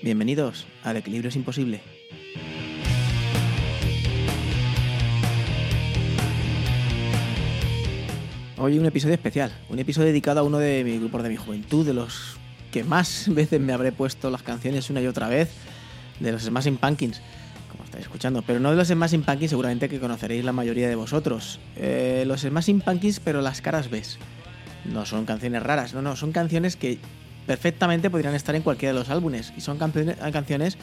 Bienvenidos al Equilibrio es Imposible. Hoy un episodio especial, un episodio dedicado a uno de mis grupos de mi juventud, de los que más veces me habré puesto las canciones una y otra vez, de los Smashing Pumpkins, como estáis escuchando, pero no de los Smashing Pumpkins seguramente que conoceréis la mayoría de vosotros. Eh, los Smashing Pumpkins, pero las caras ves. No son canciones raras, no, no, son canciones que perfectamente podrían estar en cualquiera de los álbumes. Y son canciones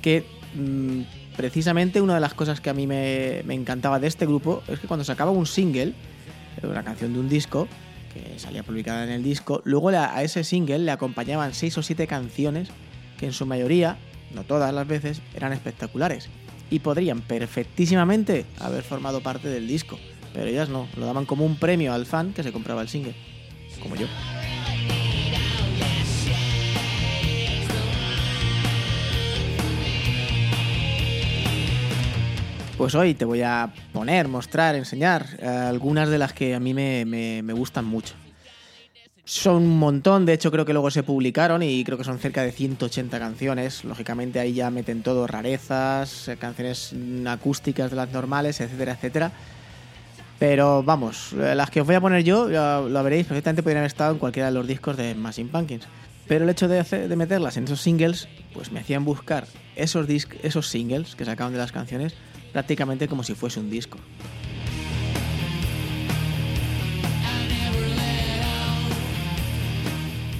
que mmm, precisamente una de las cosas que a mí me, me, encantaba de este grupo es que cuando sacaba un single, una canción de un disco, que salía publicada en el disco, luego a ese single le acompañaban seis o siete canciones que en su mayoría, no todas las veces, eran espectaculares. Y podrían perfectísimamente haber formado parte del disco. Pero ellas no, lo daban como un premio al fan que se compraba el single. Como yo. Pues hoy te voy a poner, mostrar, enseñar eh, algunas de las que a mí me, gustan mucho. Son un montón, de hecho creo que luego se publicaron y creo que son cerca de 180 canciones. Lógicamente ahí ya meten todo, rarezas, eh, canciones acústicas de las normales, etcétera, etcétera. Pero vamos, eh, las que os voy a poner yo, lo, veréis, perfectamente podrían haber estado en cualquiera de los discos de Machine Pumpkins. Pero el hecho de, hacer, de meterlas en esos singles, pues me hacían buscar esos, esos singles que sacaban de las canciones prácticamente como si fuese un disco.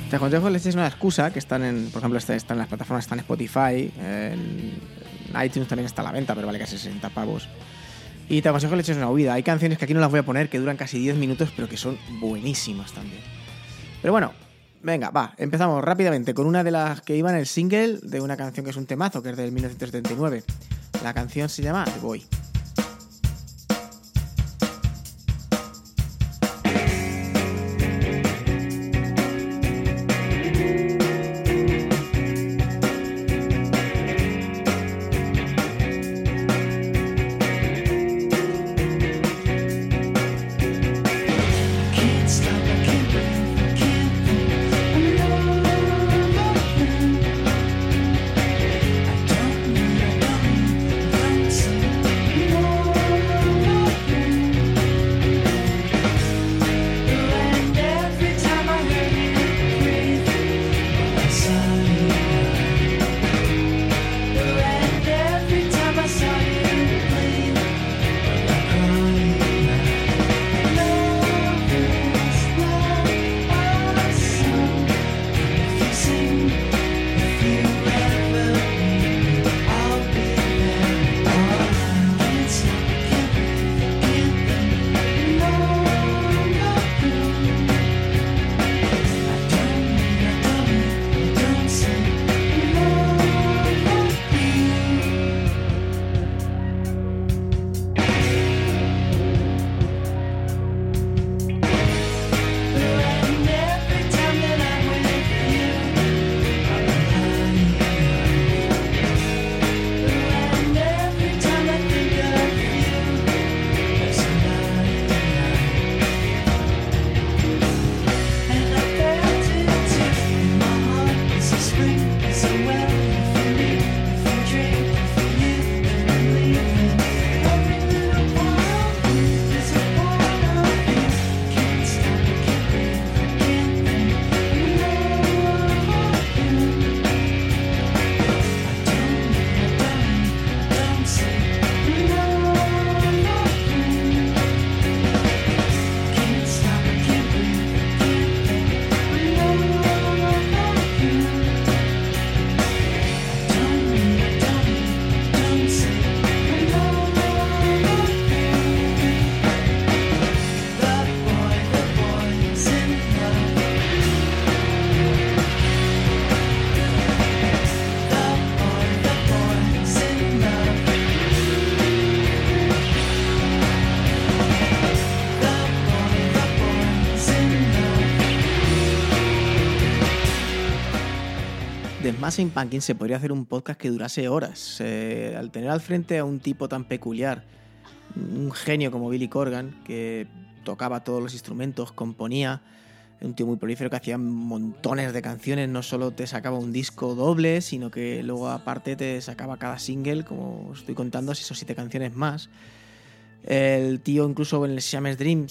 Te aconsejo que les echéis una excusa, que están en, por ejemplo, están en las plataformas, están en Spotify, en iTunes también está a la venta, pero vale casi 60 pavos. Y te aconsejo que le eches una huida. Hay canciones que aquí no las voy a poner, que duran casi 10 minutos, pero que son buenísimas también. Pero bueno, venga, va, empezamos rápidamente con una de las que iba en el single de una canción que es un temazo, que es del 1979. La canción se llama The Boy. Smashing Pumpkins se podría hacer un podcast que durase horas. Eh, al tener al frente a un tipo tan peculiar, un genio como Billy Corgan, que tocaba todos los instrumentos, componía, un tío muy prolífero que hacía montones de canciones, no solo te sacaba un disco doble, sino que luego aparte te sacaba cada single, como estoy contando, seis o siete canciones más. El tío incluso en el Siamese Dream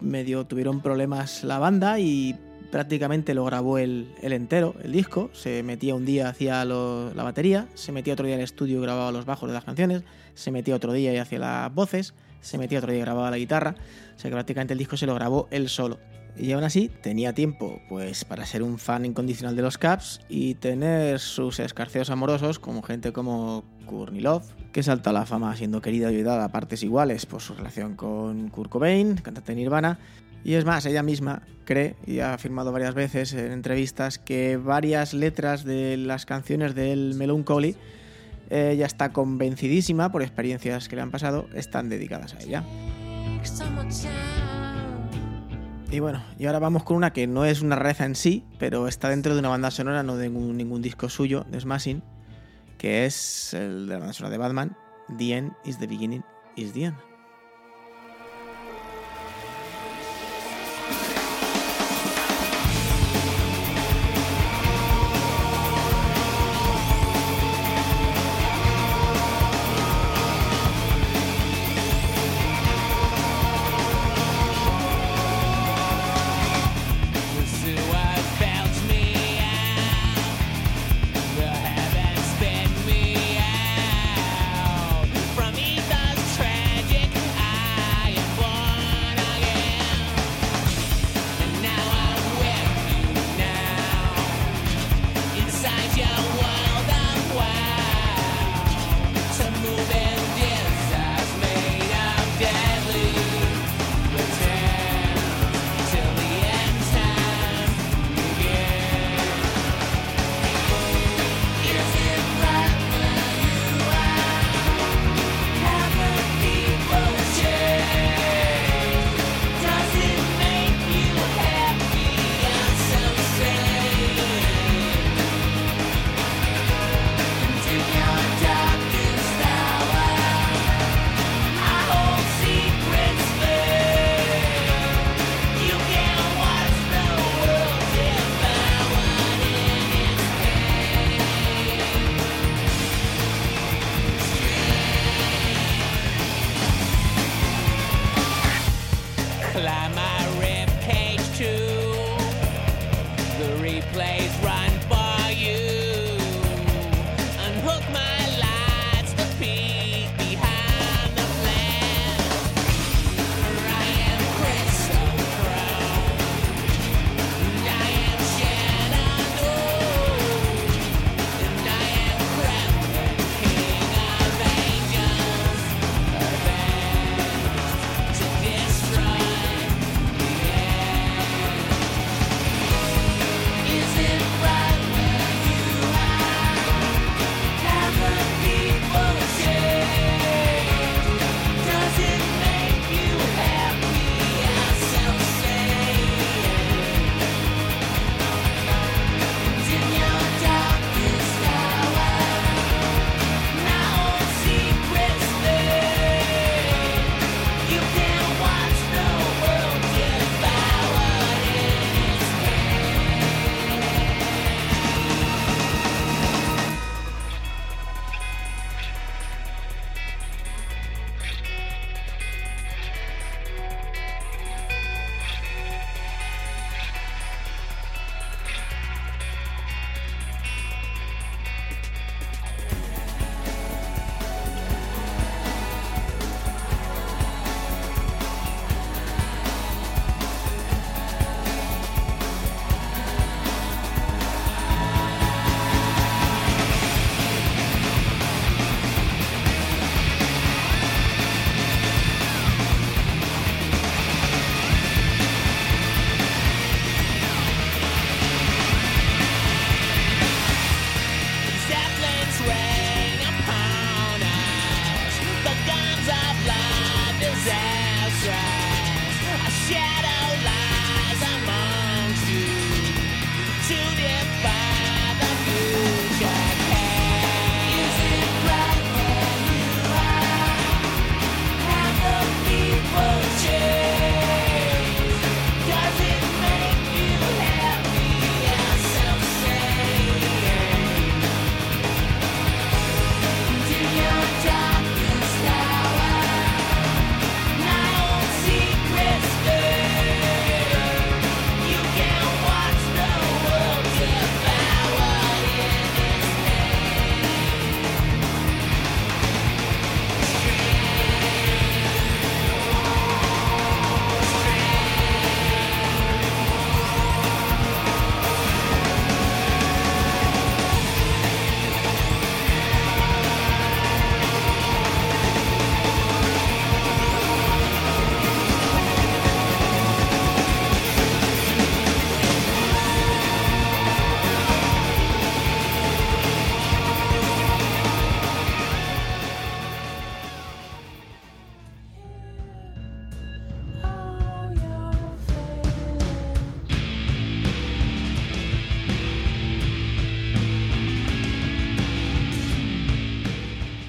medio tuvieron problemas la banda y prácticamente lo grabó el, entero, el disco. Se metía un día, hacía la batería, se metía otro día al estudio y grababa los bajos de las canciones, se metía otro día y hacía las voces, se metía otro día y grababa la guitarra. O sea que prácticamente el disco se lo grabó él solo. Y aún así tenía tiempo pues para ser un fan incondicional de los Caps y tener sus escarceos amorosos como gente como Kurnilov, que salta a la fama siendo querida y ayudada a partes iguales por su relación con Kurt Cobain, cantante de Nirvana. Y es más, ella misma cree y ha afirmado varias veces en entrevistas que varias letras de las canciones del Melancholy ella está convencidísima por experiencias que le han pasado, están dedicadas a ella. Y bueno, y ahora vamos con una que no es una reza en sí, pero está dentro de una banda sonora, no de ningún, ningún disco suyo, de Smashing, que es el de la banda sonora de Batman, The End is the Beginning is the End.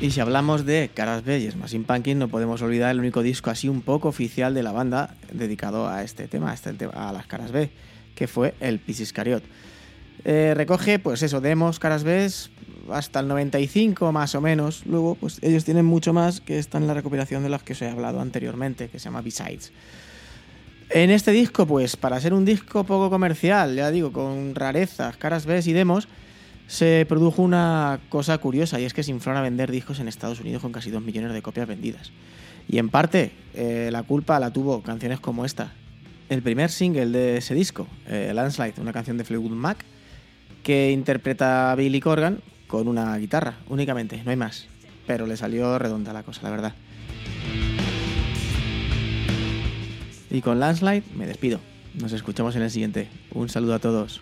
Y si hablamos de caras bellas, más Pumpkin, no podemos olvidar el único disco así un poco oficial de la banda dedicado a este tema, a, este, las caras B, que fue el Piscis Cariot. Eh, recoge, pues eso, demos, caras B, hasta el 95 más o menos. Luego, pues ellos tienen mucho más que está en la recopilación de las que os he hablado anteriormente, que se llama Besides. En este disco, pues para ser un disco poco comercial, ya digo, con rarezas, caras B y demos, se produjo una cosa curiosa y es que se inflaron a vender discos en Estados Unidos con casi 2 millones de copias vendidas. Y en parte eh, la culpa la tuvo canciones como esta. El primer single de ese disco, eh, Landslide, una canción de Fleetwood Mac, que interpreta Billy Corgan con una guitarra únicamente, no hay más. Pero le salió redonda la cosa, la verdad. Y con Landslide me despido. Nos escuchamos en el siguiente. Un saludo a todos.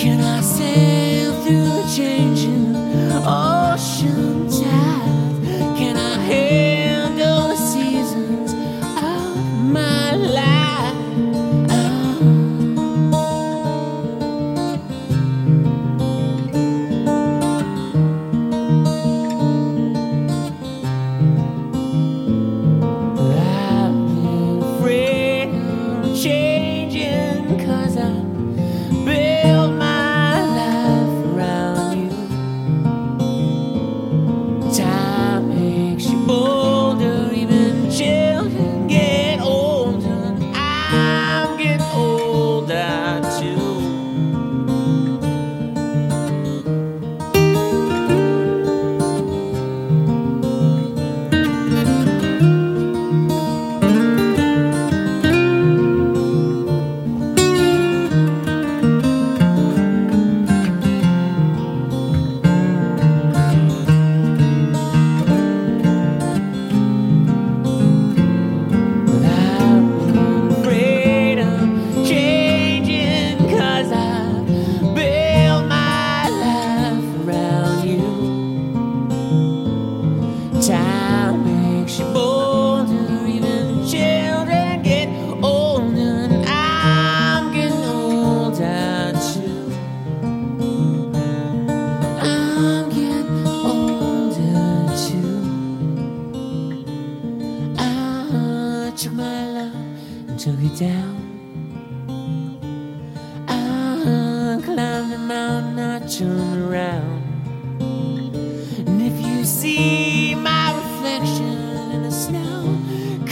can I see?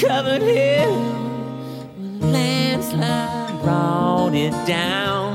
Covered hill landslide brought it down.